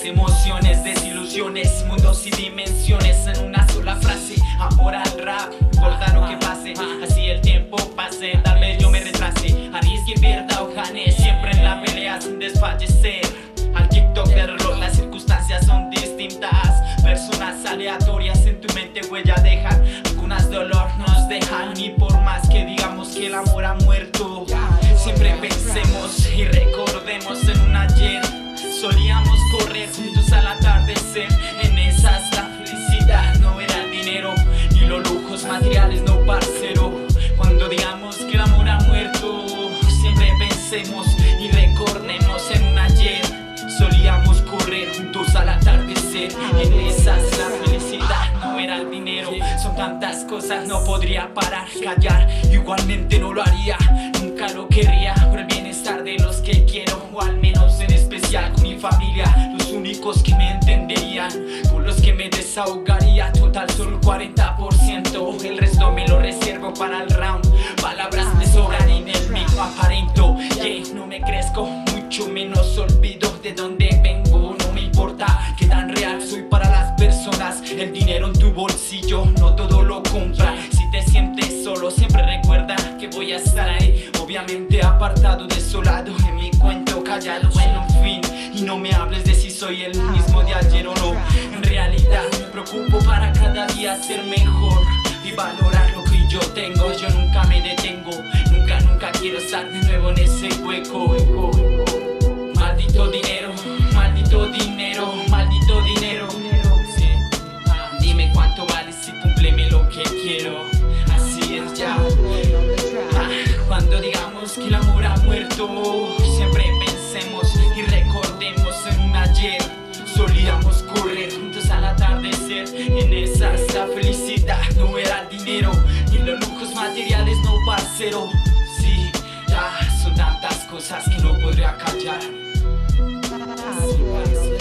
emociones, desilusiones, mundos y dimensiones en una sola frase. Ahora el rap, importa lo que pase, así el tiempo pase, tal vez yo me retrase. Arriesgue, pierda o gane, siempre en la pelea sin desfallecer. Al TikTok del rock las circunstancias son distintas, personas aleatorias en tu mente huella dejan, algunas dolor nos dejan y por más que digamos que el amor ha muerto, siempre pensemos y recordemos en juntos al atardecer. En esas la felicidad no era el dinero ni los lujos materiales, no parcero. Cuando digamos que el amor ha muerto, siempre pensemos y recordemos en un ayer. Solíamos correr juntos al atardecer. En esas la felicidad no era el dinero. Son tantas cosas, no podría parar, callar. Igualmente no lo haría, únicos que me entenderían, con los que me desahogaría. Total, solo el 40%. El resto me lo reservo para el round. Palabras me sobran en el mismo aparento. Yeah, no me crezco, mucho menos olvido de dónde vengo. No me importa que tan real soy para las personas. El dinero en tu bolsillo no todo lo compra. Si te sientes solo, siempre recuerda que voy a estar ahí. Obviamente apartado, desolado, en mi cuento callado, en un fin. Y no me hables de soy el mismo de ayer o no. En realidad me preocupo para cada día ser mejor y valorar lo que yo tengo. Yo nunca me detengo, nunca, nunca quiero estar de nuevo en ese hueco. Maldito dinero, maldito dinero, maldito dinero. Ah, Dime cuánto vale si cúmpleme lo que quiero. Así es ya. Ah, Cuando digamos que el amor ha muerto, ayer. Solíamos correr juntos al atardecer. En esas la felicidad no era dinero Ni los lujos materiales no parcero. Sí, ya son tantas cosas que no podría callar. Así